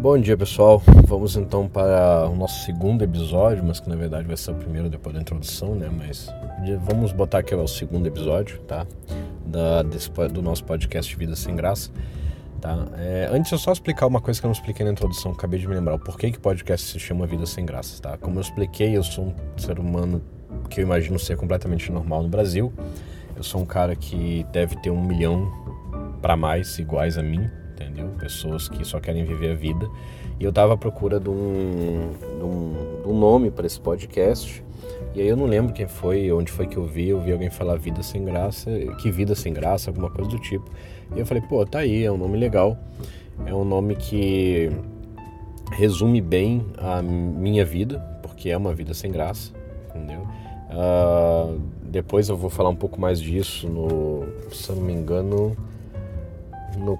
Bom dia pessoal, vamos então para o nosso segundo episódio, mas que na verdade vai ser o primeiro depois da introdução, né? Mas vamos botar que é o segundo episódio, tá? Da, desse, do nosso podcast Vida Sem Graça, tá? É, antes eu só explicar uma coisa que eu não expliquei na introdução, acabei de me lembrar, o porquê que podcast se chama Vida Sem Graça, tá? Como eu expliquei, eu sou um ser humano que eu imagino ser completamente normal no Brasil, eu sou um cara que deve ter um milhão para mais iguais a mim, entendeu? Pessoas que só querem viver a vida. E eu tava à procura de um, de um, de um nome para esse podcast. E aí eu não lembro quem foi, onde foi que eu vi. Eu vi alguém falar vida sem graça, que vida sem graça, alguma coisa do tipo. E eu falei, pô, tá aí, é um nome legal. É um nome que resume bem a minha vida, porque é uma vida sem graça, entendeu? Uh, depois eu vou falar um pouco mais disso no, se eu não me engano, no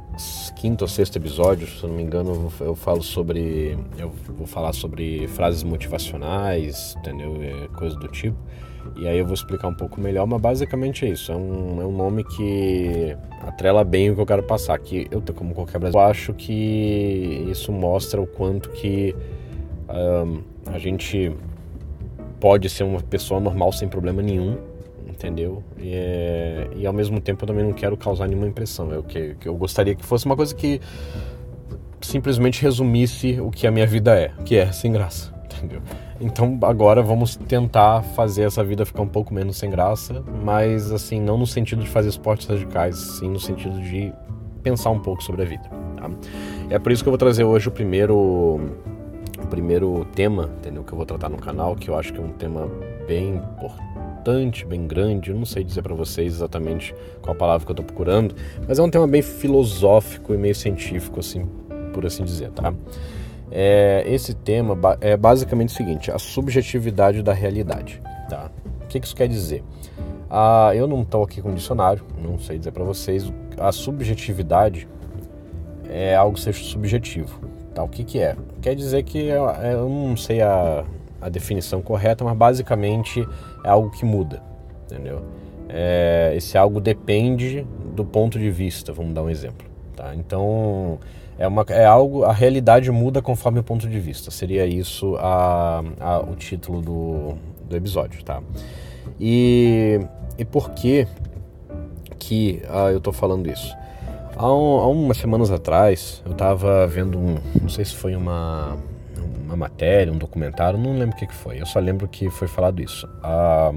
quinto ou sexto episódio, se não me engano, eu falo sobre. Eu vou falar sobre frases motivacionais, entendeu? É, coisa do tipo. E aí eu vou explicar um pouco melhor, mas basicamente é isso. É um, é um nome que atrela bem o que eu quero passar. Que eu, como qualquer brasileiro, acho que isso mostra o quanto que um, a gente pode ser uma pessoa normal sem problema nenhum entendeu? E, é, e ao mesmo tempo eu também não quero causar nenhuma impressão. Eu, que, que eu gostaria que fosse uma coisa que simplesmente resumisse o que a minha vida é, que é sem graça, entendeu? Então agora vamos tentar fazer essa vida ficar um pouco menos sem graça, mas assim, não no sentido de fazer esportes radicais, sim no sentido de pensar um pouco sobre a vida. Tá? É por isso que eu vou trazer hoje o primeiro, o primeiro tema, entendeu? Que eu vou tratar no canal, que eu acho que é um tema bem importante bastante, bem grande. Eu não sei dizer para vocês exatamente qual a palavra que eu estou procurando, mas é um tema bem filosófico e meio científico, assim, por assim dizer, tá? É, esse tema é basicamente o seguinte: a subjetividade da realidade, tá? O que, isso quer dizer? Ah, eu não estou aqui com dicionário, não sei dizer para vocês. A subjetividade é algo que seja subjetivo, tá? O que, que é? Quer dizer que eu, eu não sei a, a definição correta, mas basicamente é algo que muda, entendeu? É, esse algo depende do ponto de vista, vamos dar um exemplo, tá? Então é, uma, é algo, a realidade muda conforme o ponto de vista. Seria isso a, a o título do, do episódio, tá? E, e por que que ah, eu tô falando isso? Há, um, há umas semanas atrás eu tava vendo um, não sei se foi uma uma matéria, um documentário, não lembro o que, que foi. Eu só lembro que foi falado isso, a,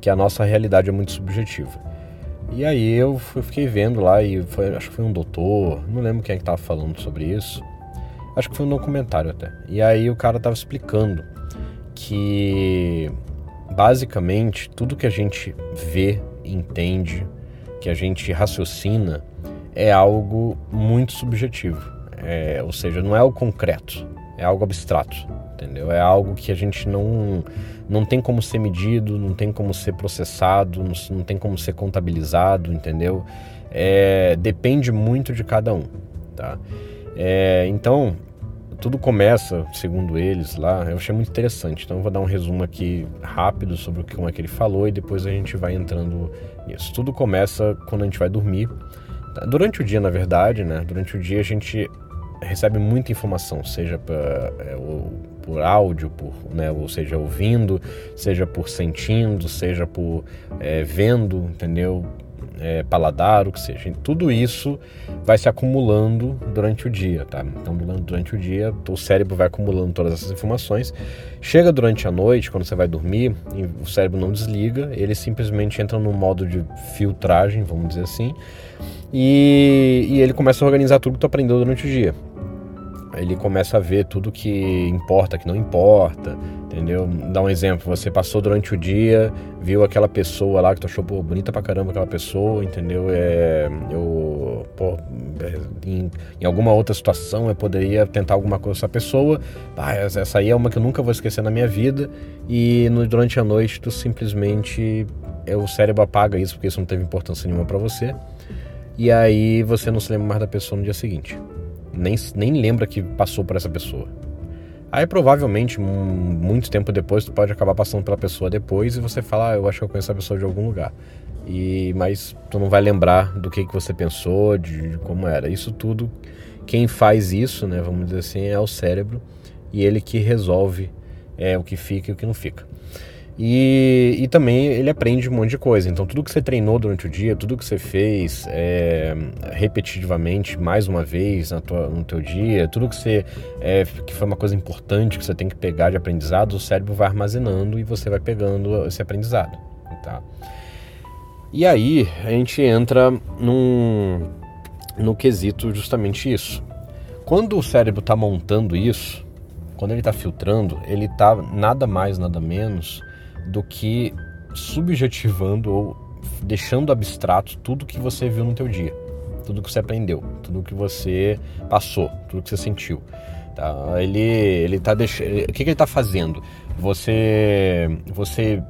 que a nossa realidade é muito subjetiva. E aí eu fiquei vendo lá e foi, acho que foi um doutor, não lembro quem é que estava falando sobre isso. Acho que foi um documentário até. E aí o cara estava explicando que basicamente tudo que a gente vê, entende, que a gente raciocina é algo muito subjetivo. É, ou seja, não é o concreto é algo abstrato, entendeu? É algo que a gente não, não tem como ser medido, não tem como ser processado, não, não tem como ser contabilizado, entendeu? É, depende muito de cada um, tá? É, então, tudo começa, segundo eles lá, eu achei muito interessante. Então, eu vou dar um resumo aqui rápido sobre como é que ele falou e depois a gente vai entrando nisso. Tudo começa quando a gente vai dormir. Tá? Durante o dia, na verdade, né? Durante o dia a gente recebe muita informação, seja pra, é, por áudio, por, né, ou seja, ouvindo, seja por sentindo, seja por é, vendo, entendeu? É, paladar, o que seja. Tudo isso vai se acumulando durante o dia, tá? Então, durante o dia, o cérebro vai acumulando todas essas informações. Chega durante a noite, quando você vai dormir, o cérebro não desliga, ele simplesmente entra no modo de filtragem, vamos dizer assim, e, e ele começa a organizar tudo que tu aprendeu durante o dia ele começa a ver tudo que importa, que não importa, entendeu? Dá um exemplo, você passou durante o dia, viu aquela pessoa lá que tu achou pô, bonita pra caramba aquela pessoa, entendeu? É, eu, pô, é, em, em, alguma outra situação eu poderia tentar alguma coisa com essa pessoa, ah, essa aí é uma que eu nunca vou esquecer na minha vida, e no, durante a noite tu simplesmente, é, o cérebro apaga isso porque isso não teve importância nenhuma para você, e aí você não se lembra mais da pessoa no dia seguinte nem, nem lembra que passou por essa pessoa. Aí provavelmente, muito tempo depois, tu pode acabar passando pela pessoa depois e você fala, ah, eu acho que eu conheço essa pessoa de algum lugar. E, mas tu não vai lembrar do que, que você pensou, de, de como era. Isso tudo quem faz isso, né, vamos dizer assim, é o cérebro e ele que resolve é, o que fica e o que não fica. E, e também ele aprende um monte de coisa. Então, tudo que você treinou durante o dia, tudo que você fez é, repetitivamente, mais uma vez na tua, no teu dia, tudo que você é, que foi uma coisa importante que você tem que pegar de aprendizado, o cérebro vai armazenando e você vai pegando esse aprendizado. Tá? E aí a gente entra num, no quesito justamente isso. Quando o cérebro está montando isso, quando ele está filtrando, ele está nada mais, nada menos do que subjetivando ou deixando abstrato tudo que você viu no teu dia, tudo que você aprendeu, tudo que você passou, tudo que você sentiu. Tá? Ele ele tá deixando, o que, que ele está fazendo? Você você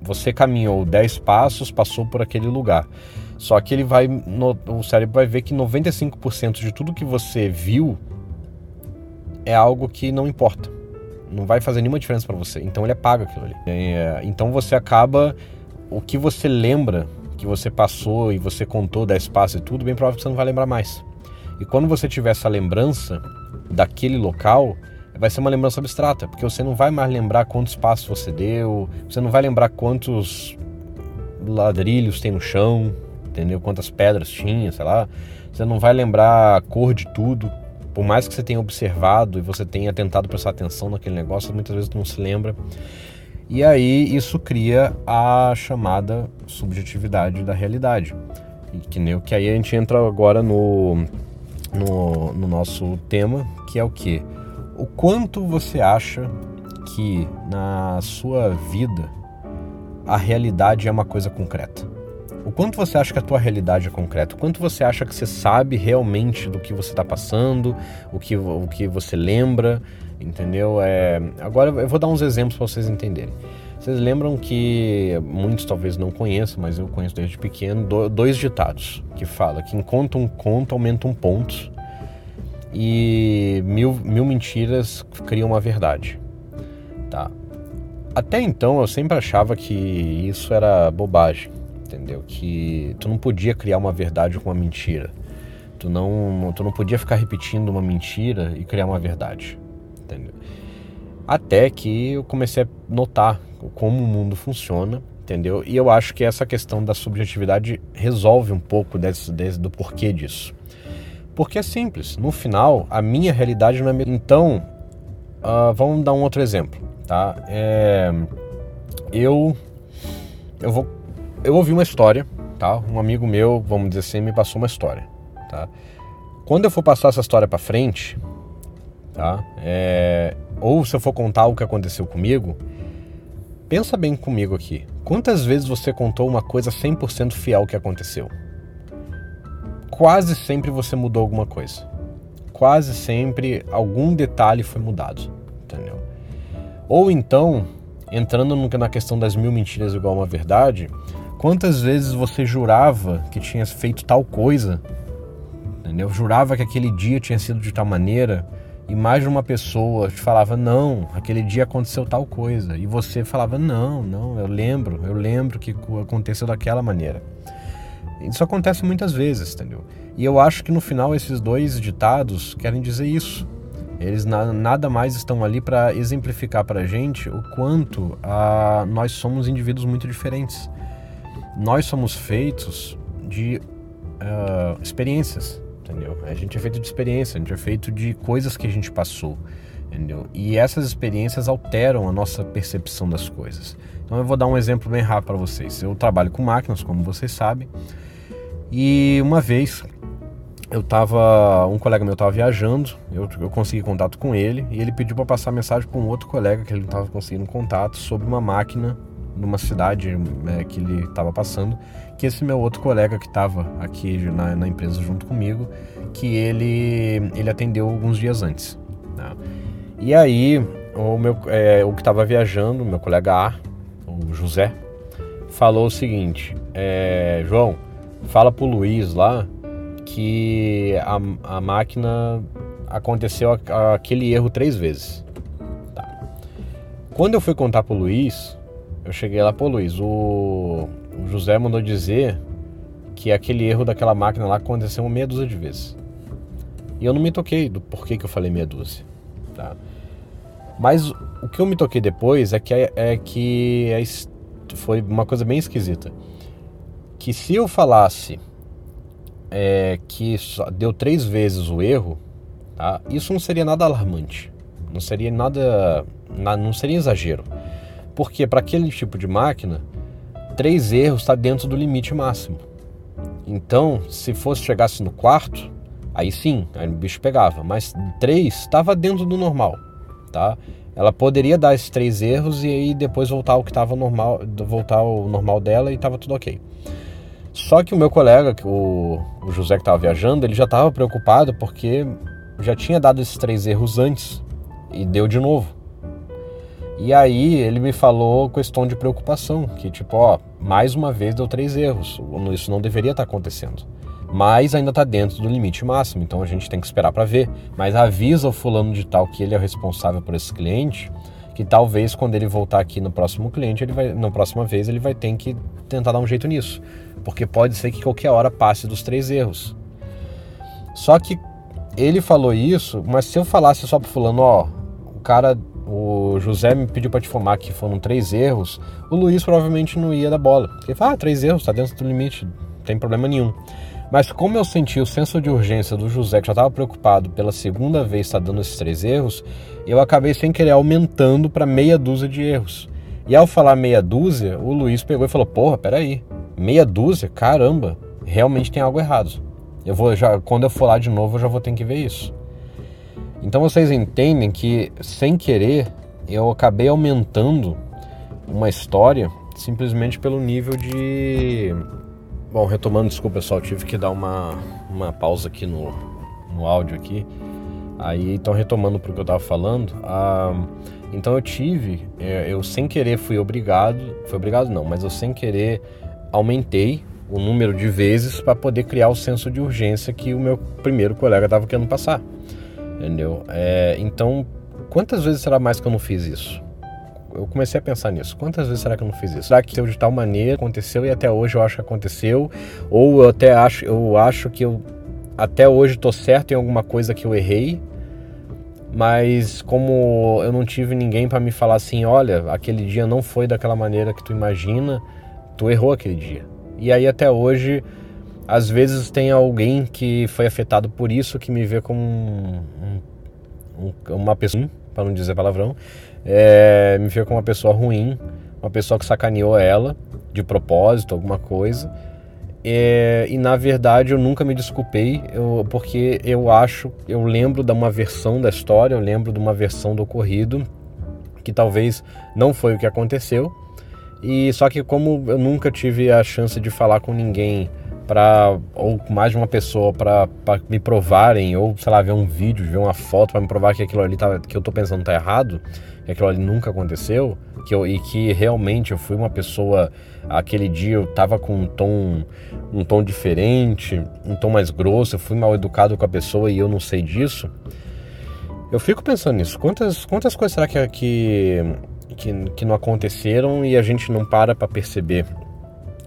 você caminhou 10 passos, passou por aquele lugar. Só que ele vai no, o cérebro vai ver que 95% de tudo que você viu é algo que não importa não vai fazer nenhuma diferença para você. Então ele apaga aquilo ali. É, então você acaba o que você lembra que você passou e você contou da espaço e tudo, bem provável que você não vai lembrar mais. E quando você tiver essa lembrança daquele local, vai ser uma lembrança abstrata, porque você não vai mais lembrar quantos passos você deu, você não vai lembrar quantos ladrilhos tem no chão, entendeu? Quantas pedras tinha, sei lá. Você não vai lembrar a cor de tudo, por mais que você tenha observado e você tenha tentado prestar atenção naquele negócio, muitas vezes não se lembra. E aí isso cria a chamada subjetividade da realidade. E que, nem, que aí a gente entra agora no, no, no nosso tema, que é o que? O quanto você acha que na sua vida a realidade é uma coisa concreta? Quanto você acha que a tua realidade é concreta? Quanto você acha que você sabe realmente do que você está passando, o que, o que você lembra, entendeu? É, agora eu vou dar uns exemplos para vocês entenderem. Vocês lembram que muitos talvez não conheçam, mas eu conheço desde pequeno, dois ditados que fala que enquanto um conto aumenta um ponto e mil, mil mentiras criam uma verdade. Tá. Até então eu sempre achava que isso era bobagem entendeu? Que tu não podia criar uma verdade com uma mentira. Tu não, tu não podia ficar repetindo uma mentira e criar uma verdade, entendeu? Até que eu comecei a notar como o mundo funciona, entendeu? E eu acho que essa questão da subjetividade resolve um pouco desse, desse, do porquê disso. Porque é simples, no final, a minha realidade não é minha. Então, uh, vamos dar um outro exemplo, tá? É, eu, eu vou eu ouvi uma história, tá? Um amigo meu, vamos dizer assim, me passou uma história, tá? Quando eu for passar essa história para frente, tá? É... Ou se eu for contar o que aconteceu comigo, pensa bem comigo aqui. Quantas vezes você contou uma coisa 100% fiel que aconteceu? Quase sempre você mudou alguma coisa. Quase sempre algum detalhe foi mudado, entendeu? Ou então, entrando na questão das mil mentiras igual uma verdade, Quantas vezes você jurava que tinha feito tal coisa, entendeu? Jurava que aquele dia tinha sido de tal maneira e mais de uma pessoa te falava não, aquele dia aconteceu tal coisa e você falava não, não, eu lembro, eu lembro que aconteceu daquela maneira. Isso acontece muitas vezes, entendeu? E eu acho que no final esses dois ditados querem dizer isso. Eles na, nada mais estão ali para exemplificar para a gente o quanto a, ah, nós somos indivíduos muito diferentes nós somos feitos de uh, experiências, entendeu? A gente é feito de experiência, a gente é feito de coisas que a gente passou, entendeu? E essas experiências alteram a nossa percepção das coisas. Então eu vou dar um exemplo bem rápido para vocês. Eu trabalho com máquinas, como vocês sabem, e uma vez eu tava, um colega meu estava viajando, eu, eu consegui contato com ele e ele pediu para passar mensagem para um outro colega que ele não estava conseguindo contato sobre uma máquina numa cidade né, que ele estava passando, que esse meu outro colega que estava aqui na, na, empresa junto comigo, que ele, ele atendeu alguns dias antes. Né? E aí, o, meu, é, o que estava viajando, meu colega A, o José, falou o seguinte: é, João, fala pro Luiz lá que a, a máquina aconteceu aquele erro três vezes. Tá. Quando eu fui contar pro Luiz, eu cheguei lá, pô Luiz, o, o José mandou dizer que aquele erro daquela máquina lá aconteceu meia dúzia de vezes. E eu não me toquei do porquê que eu falei meia dúzia. Tá? Mas o que eu me toquei depois é que, é, é que é, foi uma coisa bem esquisita. Que se eu falasse é, que deu três vezes o erro, tá? isso não seria nada alarmante. Não seria nada. Não seria exagero. Porque para aquele tipo de máquina, três erros está dentro do limite máximo. Então, se fosse chegasse no quarto, aí sim, aí o bicho pegava. Mas três estava dentro do normal, tá? Ela poderia dar esses três erros e aí depois voltar ao que estava normal, voltar ao normal dela e estava tudo ok. Só que o meu colega, o, o José que estava viajando, ele já estava preocupado porque já tinha dado esses três erros antes e deu de novo. E aí ele me falou questão de preocupação, que tipo, ó, mais uma vez deu três erros, isso não deveria estar tá acontecendo. Mas ainda está dentro do limite máximo, então a gente tem que esperar para ver. Mas avisa o fulano de tal que ele é o responsável por esse cliente, que talvez quando ele voltar aqui no próximo cliente, ele vai, na próxima vez ele vai ter que tentar dar um jeito nisso, porque pode ser que qualquer hora passe dos três erros. Só que ele falou isso, mas se eu falasse só pro fulano, ó, o cara o José me pediu para te informar que foram três erros, o Luiz provavelmente não ia dar bola. Ele fala, ah, três erros, tá dentro do limite, não tem problema nenhum. Mas como eu senti o senso de urgência do José, que já estava preocupado pela segunda vez estar tá dando esses três erros, eu acabei sem querer aumentando para meia dúzia de erros. E ao falar meia dúzia, o Luiz pegou e falou: Porra, peraí, meia dúzia? Caramba, realmente tem algo errado. Eu vou já, quando eu for lá de novo, eu já vou ter que ver isso. Então vocês entendem que, sem querer, eu acabei aumentando uma história simplesmente pelo nível de. Bom, retomando, desculpa pessoal, tive que dar uma, uma pausa aqui no, no áudio aqui. Aí, então, retomando para o que eu estava falando, ah, então eu tive, é, eu sem querer fui obrigado, foi obrigado não, mas eu sem querer aumentei o número de vezes para poder criar o senso de urgência que o meu primeiro colega estava querendo passar. Entendeu? É, então, quantas vezes será mais que eu não fiz isso? Eu comecei a pensar nisso. Quantas vezes será que eu não fiz isso? Será que de tal maneira aconteceu e até hoje eu acho que aconteceu? Ou eu até acho, eu acho que eu até hoje estou certo em alguma coisa que eu errei, mas como eu não tive ninguém para me falar assim, olha, aquele dia não foi daquela maneira que tu imagina, tu errou aquele dia. E aí até hoje às vezes tem alguém que foi afetado por isso que me vê como um, um, uma pessoa, para não dizer palavrão, é, me vê como uma pessoa ruim, uma pessoa que sacaneou ela de propósito, alguma coisa. É, e na verdade eu nunca me desculpei, eu, porque eu acho, eu lembro de uma versão da história, eu lembro de uma versão do ocorrido que talvez não foi o que aconteceu. E só que como eu nunca tive a chance de falar com ninguém para ou mais de uma pessoa para me provarem ou sei lá ver um vídeo, ver uma foto para me provar que aquilo ali tá, que eu tô pensando tá errado, que aquilo ali nunca aconteceu, que eu, e que realmente eu fui uma pessoa aquele dia eu tava com um tom um tom diferente, um tom mais grosso, eu fui mal educado com a pessoa e eu não sei disso. Eu fico pensando nisso. Quantas quantas coisas será que que que, que não aconteceram e a gente não para para perceber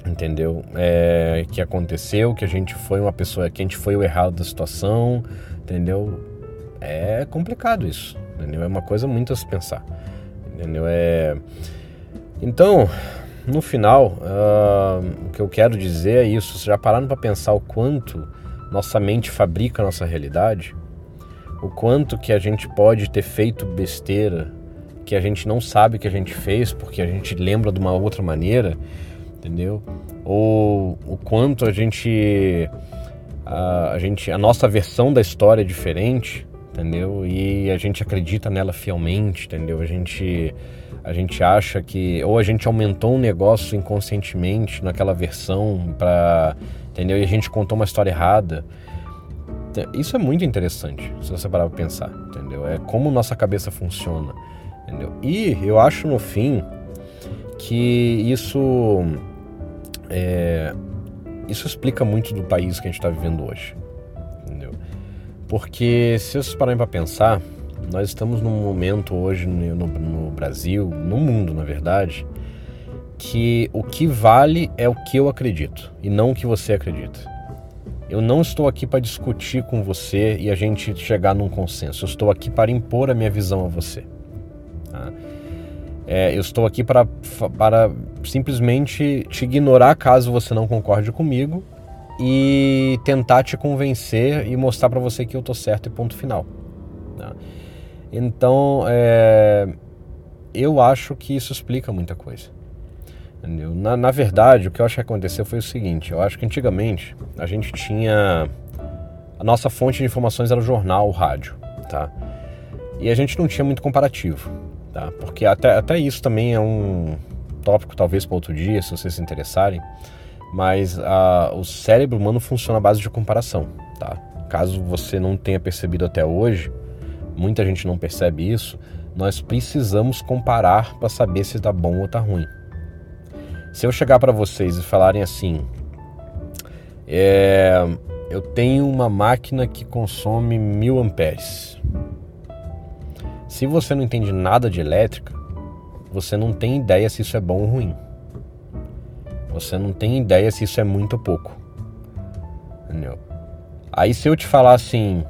entendeu? É, que aconteceu, que a gente foi uma pessoa, que a gente foi o errado da situação, entendeu? É complicado isso, entendeu? É uma coisa muito a se pensar, entendeu? É... Então, no final, uh, o que eu quero dizer é isso, já pararam para pensar o quanto nossa mente fabrica a nossa realidade? O quanto que a gente pode ter feito besteira, que a gente não sabe que a gente fez porque a gente lembra de uma outra maneira, entendeu? Ou o quanto a gente a, a, gente a nossa versão da história é diferente, entendeu? E a gente acredita nela fielmente, entendeu? A gente a gente acha que ou a gente aumentou um negócio inconscientemente naquela versão para, entendeu? E a gente contou uma história errada. Isso é muito interessante, se você parar para pensar, entendeu? É como nossa cabeça funciona, entendeu? E eu acho no fim que isso é, isso explica muito do país que a gente está vivendo hoje, entendeu? Porque se vocês pararem para pensar, nós estamos num momento hoje no, no, Brasil, no mundo, na verdade, que o que vale é o que eu acredito e não o que você acredita. Eu não estou aqui para discutir com você e a gente chegar num consenso. Eu estou aqui para impor a minha visão a você. É, eu estou aqui para, para simplesmente te ignorar caso você não concorde comigo e tentar te convencer e mostrar para você que eu tô certo e ponto final. Tá? Então, é, eu acho que isso explica muita coisa. Na, na, verdade, o que eu acho que aconteceu foi o seguinte: eu acho que antigamente a gente tinha. A nossa fonte de informações era o jornal, o rádio, tá? E a gente não tinha muito comparativo, tá? Porque até, até isso também é um tópico, talvez para outro dia, se vocês se interessarem. Mas a, o cérebro humano funciona à base de comparação, tá? Caso você não tenha percebido até hoje, muita gente não percebe isso, nós precisamos comparar para saber se está bom ou está ruim. Se eu chegar para vocês e falarem assim, é, eu tenho uma máquina que consome mil amperes. Se você não entende nada de elétrica, você não tem ideia se isso é bom ou ruim. Você não tem ideia se isso é muito ou pouco. Entendeu? Aí se eu te falar assim,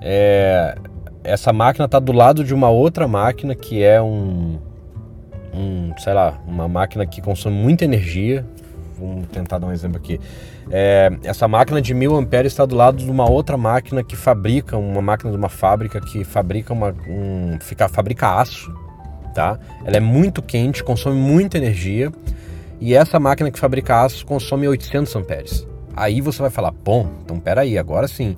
é, essa máquina está do lado de uma outra máquina que é um, um, sei lá, uma máquina que consome muita energia. Vamos tentar dar um exemplo aqui. É, essa máquina de mil amperes está do lado de uma outra máquina que fabrica, uma máquina de uma fábrica que fabrica uma, um, fica, fabrica aço, tá? Ela é muito quente, consome muita energia e essa máquina que fabrica aço consome 800 amperes. Aí você vai falar, bom, então peraí, agora sim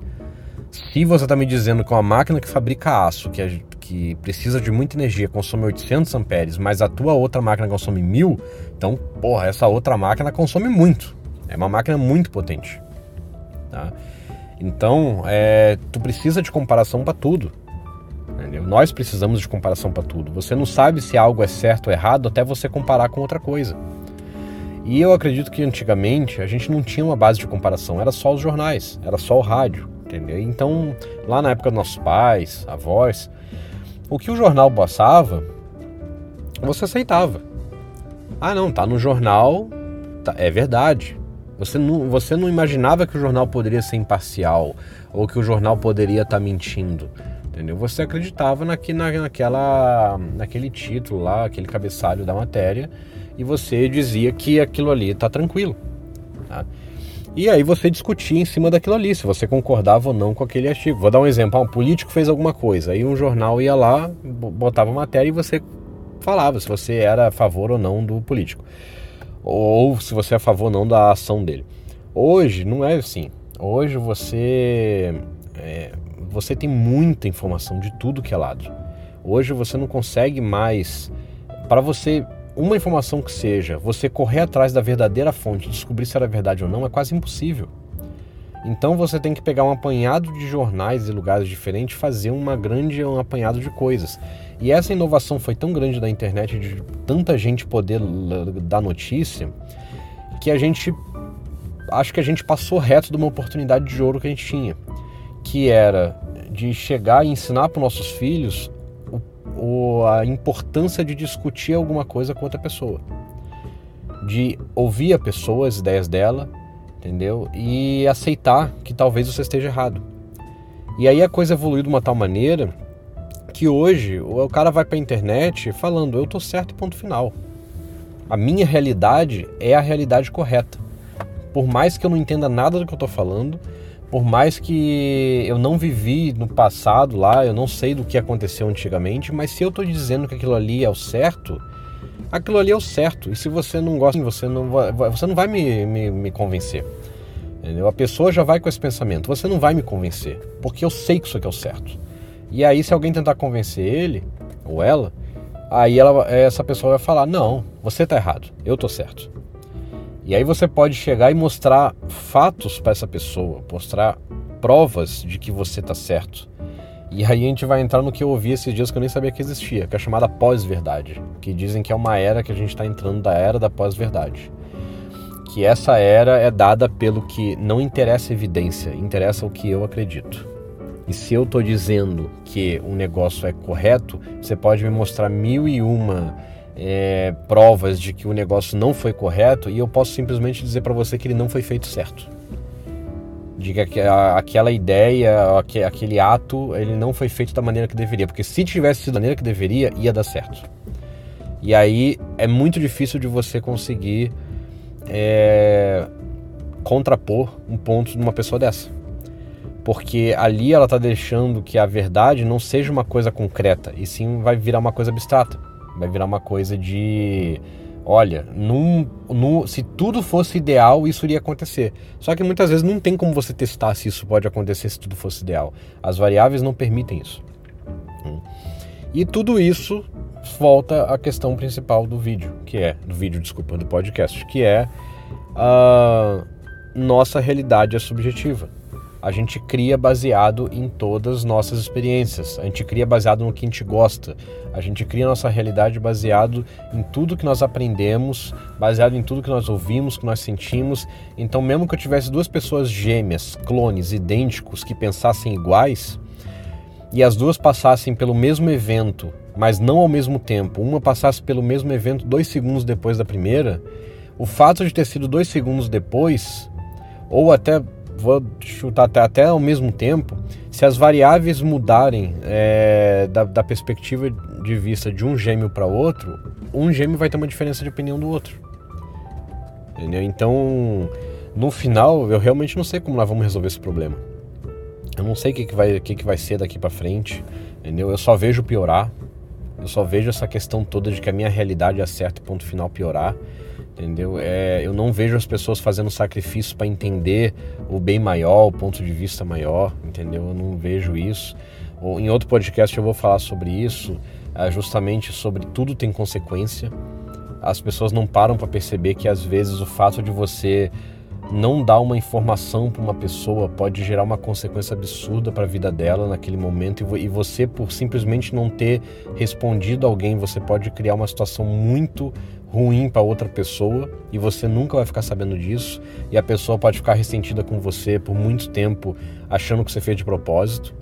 se você está me dizendo que uma máquina que fabrica aço, que, é, que precisa de muita energia, consome 800 amperes, mas a tua outra máquina consome 1000, então, porra, essa outra máquina consome muito. É uma máquina muito potente. Tá? Então, é, tu precisa de comparação para tudo. Entendeu? Nós precisamos de comparação para tudo. Você não sabe se algo é certo ou errado até você comparar com outra coisa. E eu acredito que antigamente a gente não tinha uma base de comparação, era só os jornais, era só o rádio entendeu? Então, lá na época dos nossos pais, avós, o que o jornal passava, você aceitava. Ah, não, tá no jornal, tá, é verdade. Você não, você não imaginava que o jornal poderia ser imparcial ou que o jornal poderia estar tá mentindo, entendeu? Você acreditava naqui, na, naquela, naquele título lá, aquele cabeçalho da matéria e você dizia que aquilo ali está tranquilo. Tá? E aí você discutia em cima daquilo ali, se você concordava ou não com aquele artigo. Vou dar um exemplo, ah, um político fez alguma coisa, aí um jornal ia lá, botava matéria e você falava se você era a favor ou não do político. Ou se você é a favor ou não da ação dele. Hoje não é assim. Hoje você é, você tem muita informação de tudo que é lado. Hoje você não consegue mais para você uma informação que seja, você correr atrás da verdadeira fonte, descobrir se era verdade ou não, é quase impossível. Então você tem que pegar um apanhado de jornais e lugares diferentes, fazer uma grande um apanhado de coisas. E essa inovação foi tão grande da internet, de tanta gente poder dar notícia, que a gente acho que a gente passou reto de uma oportunidade de ouro que a gente tinha, que era de chegar e ensinar para nossos filhos o, a importância de discutir alguma coisa com outra pessoa, de ouvir a pessoa, as ideias dela, entendeu? E aceitar que talvez você esteja errado. E aí a coisa evoluiu de uma tal maneira que hoje o cara vai para a internet falando eu tô certo ponto final. A minha realidade é a realidade correta. Por mais que eu não entenda nada do que eu tô falando, por mais que eu não vivi no passado lá, eu não sei do que aconteceu antigamente, mas se eu estou dizendo que aquilo ali é o certo, aquilo ali é o certo. E se você não gosta, você não vai, você não vai me, me, me convencer. Entendeu? A pessoa já vai com esse pensamento, você não vai me convencer, porque eu sei que isso aqui é o certo. E aí, se alguém tentar convencer ele ou ela, aí ela, essa pessoa vai falar: Não, você está errado, eu estou certo. E aí você pode chegar e mostrar fatos para essa pessoa, mostrar provas de que você está certo. E aí a gente vai entrar no que eu ouvi esses dias que eu nem sabia que existia, que é chamada pós-verdade, que dizem que é uma era que a gente está entrando da era da pós-verdade. Que essa era é dada pelo que não interessa evidência, interessa o que eu acredito. E se eu estou dizendo que um negócio é correto, você pode me mostrar mil e uma é, provas de que o negócio não foi correto e eu posso simplesmente dizer para você que ele não foi feito certo. de que aquela ideia, aquele ato, ele não foi feito da maneira que deveria, porque se tivesse sido da maneira que deveria, ia dar certo. E aí é muito difícil de você conseguir é, contrapor um ponto de uma pessoa dessa. Porque ali ela está deixando que a verdade não seja uma coisa concreta, e sim vai virar uma coisa abstrata. Vai virar uma coisa de olha, num, num, se tudo fosse ideal, isso iria acontecer. Só que muitas vezes não tem como você testar se isso pode acontecer se tudo fosse ideal. As variáveis não permitem isso. E tudo isso volta à questão principal do vídeo, que é do vídeo, desculpa, do podcast, que é a nossa realidade é subjetiva a gente cria baseado em todas as nossas experiências. A gente cria baseado no que a gente gosta. A gente cria nossa realidade baseado em tudo que nós aprendemos, baseado em tudo que nós ouvimos, que nós sentimos. Então, mesmo que eu tivesse duas pessoas gêmeas, clones, idênticos, que pensassem iguais, e as duas passassem pelo mesmo evento, mas não ao mesmo tempo, uma passasse pelo mesmo evento dois segundos depois da primeira, o fato de ter sido dois segundos depois, ou até vou chutar até, até ao mesmo tempo, se as variáveis mudarem é, da, da perspectiva de vista de um gêmeo para outro, um gêmeo vai ter uma diferença de opinião do outro. Entendeu? Então, no final, eu realmente não sei como nós vamos resolver esse problema. Eu não sei o que, que, vai, que, que vai ser daqui para frente, entendeu? Eu só vejo piorar. Eu só vejo essa questão toda de que a minha realidade é certa ponto final piorar entendeu? É, eu não vejo as pessoas fazendo sacrifício para entender o bem maior, o ponto de vista maior, entendeu? Eu não vejo isso. Ou, em outro podcast eu vou falar sobre isso, é, justamente sobre tudo tem consequência. As pessoas não param para perceber que às vezes o fato de você não dar uma informação para uma pessoa pode gerar uma consequência absurda para a vida dela naquele momento e você por simplesmente não ter respondido alguém, você pode criar uma situação muito ruim para outra pessoa e você nunca vai ficar sabendo disso e a pessoa pode ficar ressentida com você por muito tempo achando que você fez de propósito.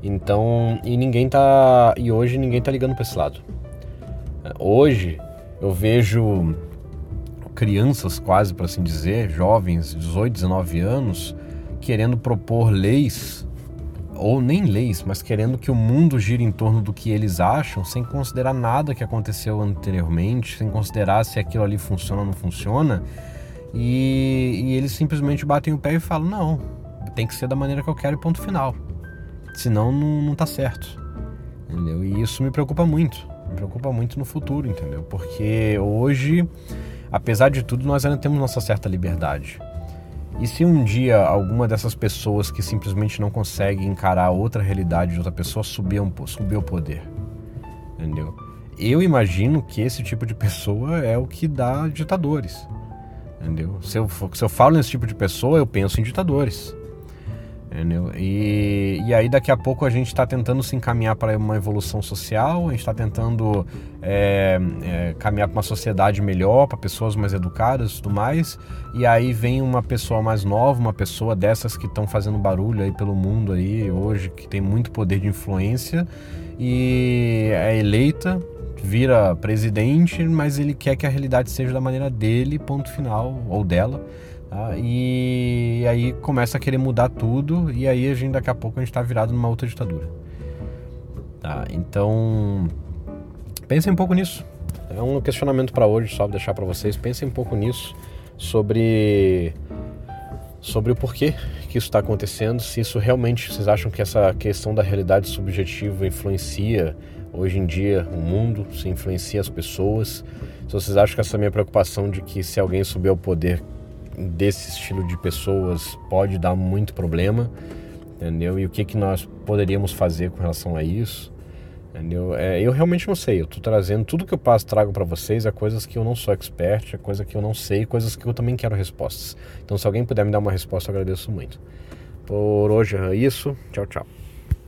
Então, e ninguém tá e hoje ninguém tá ligando para esse lado. Hoje eu vejo crianças quase para assim dizer, jovens, 18, 19 anos, querendo propor leis ou nem leis, mas querendo que o mundo gire em torno do que eles acham, sem considerar nada que aconteceu anteriormente, sem considerar se aquilo ali funciona ou não funciona. E, e eles simplesmente batem o pé e falam: não, tem que ser da maneira que eu quero ponto final. Senão não, não tá certo. Entendeu? E isso me preocupa muito. Me preocupa muito no futuro, entendeu? Porque hoje, apesar de tudo, nós ainda temos nossa certa liberdade. E se um dia alguma dessas pessoas que simplesmente não consegue encarar outra realidade de outra pessoa subir, um, subir ao poder? Entendeu? Eu imagino que esse tipo de pessoa é o que dá ditadores. Entendeu? Se eu, se eu falo nesse tipo de pessoa, eu penso em ditadores. Entendeu? E, e aí daqui a pouco a gente está tentando se encaminhar para uma evolução social, a gente está tentando é, é, caminhar para uma sociedade melhor, para pessoas mais educadas e tudo mais. E aí vem uma pessoa mais nova, uma pessoa dessas que estão fazendo barulho aí pelo mundo aí hoje, que tem muito poder de influência e é eleita, vira presidente, mas ele quer que a realidade seja da maneira dele, ponto final, ou dela. Tá? E aí começa a querer mudar tudo e aí a gente daqui a pouco a gente está virado numa outra ditadura. Tá? Então pensem um pouco nisso. É um questionamento para hoje, só deixar para vocês. Pensem um pouco nisso sobre sobre o porquê que isso está acontecendo, se isso realmente vocês acham que essa questão da realidade subjetiva influencia hoje em dia o mundo, se influencia as pessoas, se vocês acham que essa minha preocupação de que se alguém subir ao poder desse estilo de pessoas pode dar muito problema, entendeu? E o que, que nós poderíamos fazer com relação a isso, entendeu? É, eu realmente não sei, eu tô trazendo tudo que eu passo, trago para vocês, é coisas que eu não sou expert, é coisa que eu não sei, coisas que eu também quero respostas. Então se alguém puder me dar uma resposta, eu agradeço muito. Por hoje é isso, tchau, tchau.